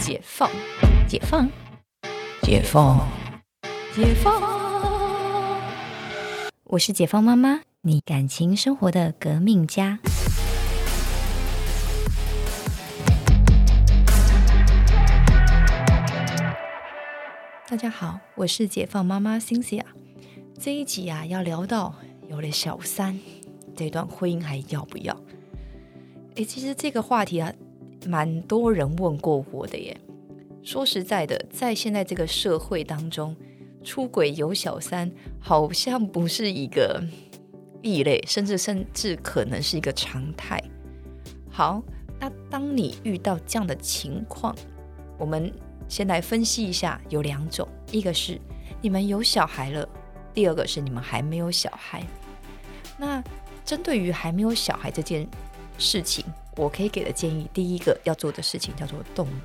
解放，解放，解放，解放。我是解放妈妈，你感情生活的革命家。大家好，我是解放妈妈 Cynthia。这一集啊，要聊到有了小三，这段婚姻还要不要？诶，其实这个话题啊，蛮多人问过我的耶。说实在的，在现在这个社会当中，出轨有小三好像不是一个异类，甚至甚至可能是一个常态。好，那当你遇到这样的情况，我们。先来分析一下，有两种，一个是你们有小孩了，第二个是你们还没有小孩。那针对于还没有小孩这件事情，我可以给的建议，第一个要做的事情叫做冻卵。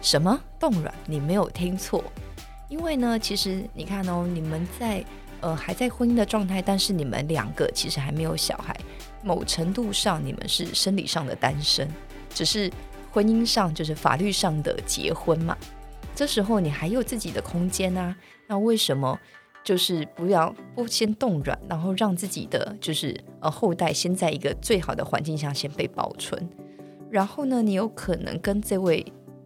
什么冻卵？你没有听错，因为呢，其实你看哦，你们在呃还在婚姻的状态，但是你们两个其实还没有小孩，某程度上你们是生理上的单身，只是。婚姻上就是法律上的结婚嘛，这时候你还有自己的空间啊，那为什么就是不要不先冻卵，然后让自己的就是呃后代先在一个最好的环境下先被保存，然后呢，你有可能跟这位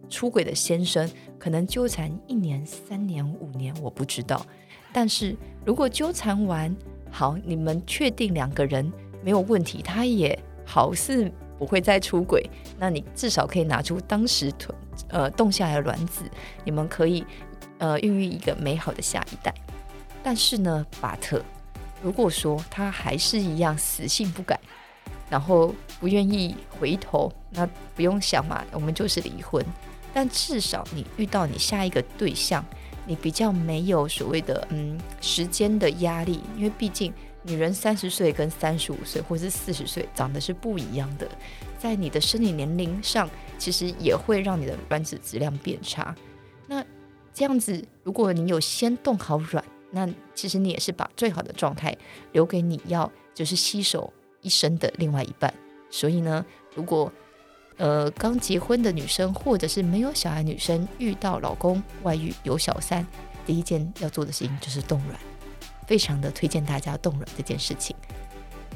出轨的先生可能纠缠一年、三年、五年，我不知道，但是如果纠缠完好，你们确定两个人没有问题，他也好似。不会再出轨，那你至少可以拿出当时囤呃冻下来的卵子，你们可以呃孕育一个美好的下一代。但是呢，巴特如果说他还是一样死性不改，然后不愿意回头，那不用想嘛，我们就是离婚。但至少你遇到你下一个对象，你比较没有所谓的嗯时间的压力，因为毕竟。女人三十岁跟三十五岁或是四十岁长得是不一样的，在你的生理年龄上，其实也会让你的卵子质量变差。那这样子，如果你有先冻好卵，那其实你也是把最好的状态留给你要就是携手一生的另外一半。所以呢，如果呃刚结婚的女生或者是没有小孩女生遇到老公外遇有小三，第一件要做的事情就是冻卵。非常的推荐大家冻卵这件事情，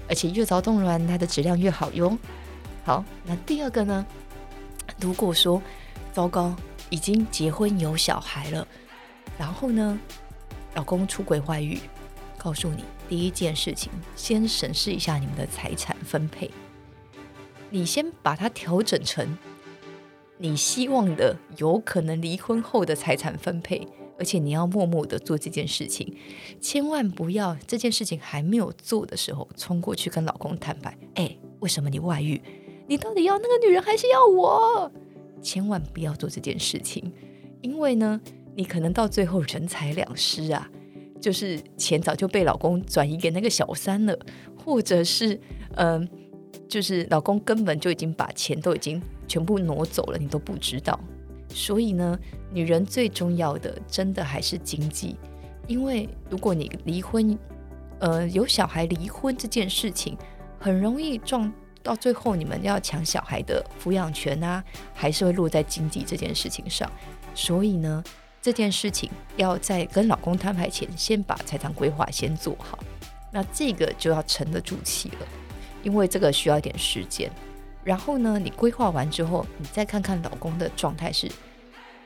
而且越早冻卵，它的质量越好哟。好，那第二个呢？如果说糟糕，已经结婚有小孩了，然后呢，老公出轨外遇，告诉你第一件事情，先审视一下你们的财产分配。你先把它调整成你希望的有可能离婚后的财产分配。而且你要默默的做这件事情，千万不要这件事情还没有做的时候冲过去跟老公坦白。哎，为什么你外遇？你到底要那个女人还是要我？千万不要做这件事情，因为呢，你可能到最后人财两失啊，就是钱早就被老公转移给那个小三了，或者是嗯，就是老公根本就已经把钱都已经全部挪走了，你都不知道。所以呢，女人最重要的，真的还是经济。因为如果你离婚，呃，有小孩离婚这件事情，很容易撞到最后，你们要抢小孩的抚养权啊，还是会落在经济这件事情上。所以呢，这件事情要在跟老公摊牌前，先把财产规划先做好。那这个就要沉得住气了，因为这个需要一点时间。然后呢，你规划完之后，你再看看老公的状态是，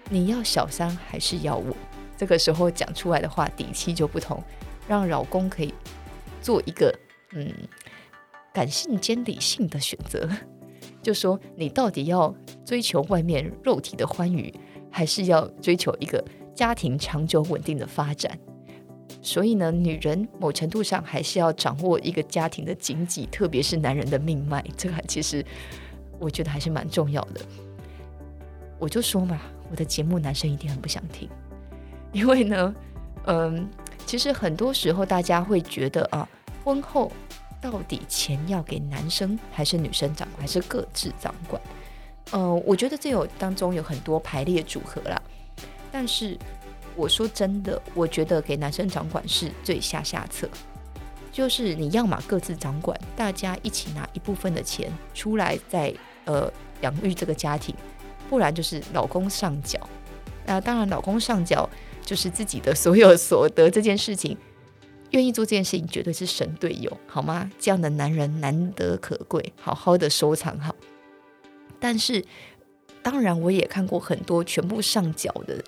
你要小三还是要我？这个时候讲出来的话底气就不同，让老公可以做一个嗯感性兼理性的选择，就说你到底要追求外面肉体的欢愉，还是要追求一个家庭长久稳定的发展？所以呢，女人某程度上还是要掌握一个家庭的经济，特别是男人的命脉，这个其实我觉得还是蛮重要的。我就说嘛，我的节目男生一定很不想听，因为呢，嗯，其实很多时候大家会觉得啊，婚后到底钱要给男生还是女生掌管，还是各自掌管？呃，我觉得这有当中有很多排列组合啦，但是。我说真的，我觉得给男生掌管是最下下策，就是你要么各自掌管，大家一起拿一部分的钱出来，在呃养育这个家庭，不然就是老公上缴。那当然，老公上缴就是自己的所有所得这件事情，愿意做这件事情绝对是神队友，好吗？这样的男人难得可贵，好好的收藏好。但是，当然我也看过很多全部上缴的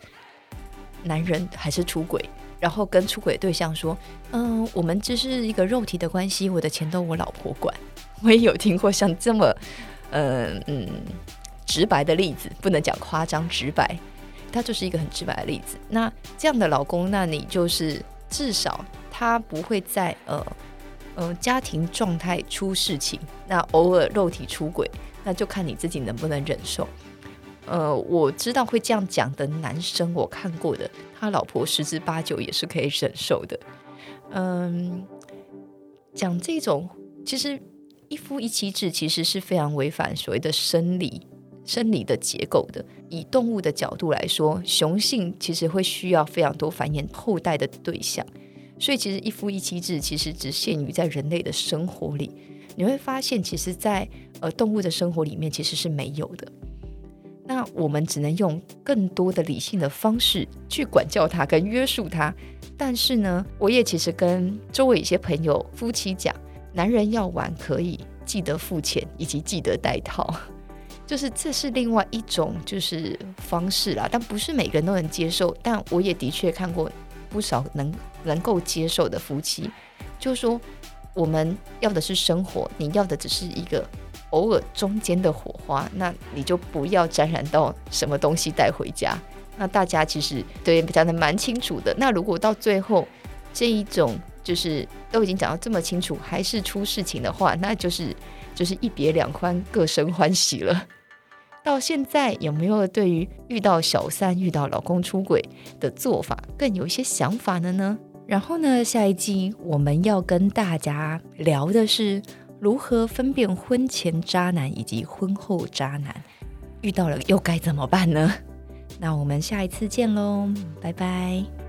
男人还是出轨，然后跟出轨对象说：“嗯，我们只是一个肉体的关系，我的钱都我老婆管。”我也有听过像这么，嗯嗯，直白的例子，不能讲夸张，直白。他就是一个很直白的例子。那这样的老公，那你就是至少他不会在呃呃家庭状态出事情，那偶尔肉体出轨，那就看你自己能不能忍受。呃，我知道会这样讲的男生，我看过的，他老婆十之八九也是可以忍受的。嗯，讲这种其实一夫一妻制其实是非常违反所谓的生理。生理的结构的，以动物的角度来说，雄性其实会需要非常多繁衍后代的对象，所以其实一夫一妻制其实只限于在人类的生活里。你会发现，其实，在呃动物的生活里面其实是没有的。那我们只能用更多的理性的方式去管教它跟约束它。但是呢，我也其实跟周围一些朋友夫妻讲，男人要玩可以记得付钱以及记得带套。就是这是另外一种就是方式啦，但不是每个人都能接受。但我也的确看过不少能能够接受的夫妻，就是说我们要的是生活，你要的只是一个偶尔中间的火花，那你就不要沾染到什么东西带回家。那大家其实对讲的蛮清楚的。那如果到最后这一种就是都已经讲到这么清楚，还是出事情的话，那就是就是一别两宽，各生欢喜了。到现在有没有对于遇到小三、遇到老公出轨的做法更有一些想法了呢？然后呢，下一季我们要跟大家聊的是如何分辨婚前渣男以及婚后渣男，遇到了又该怎么办呢？那我们下一次见喽，拜拜。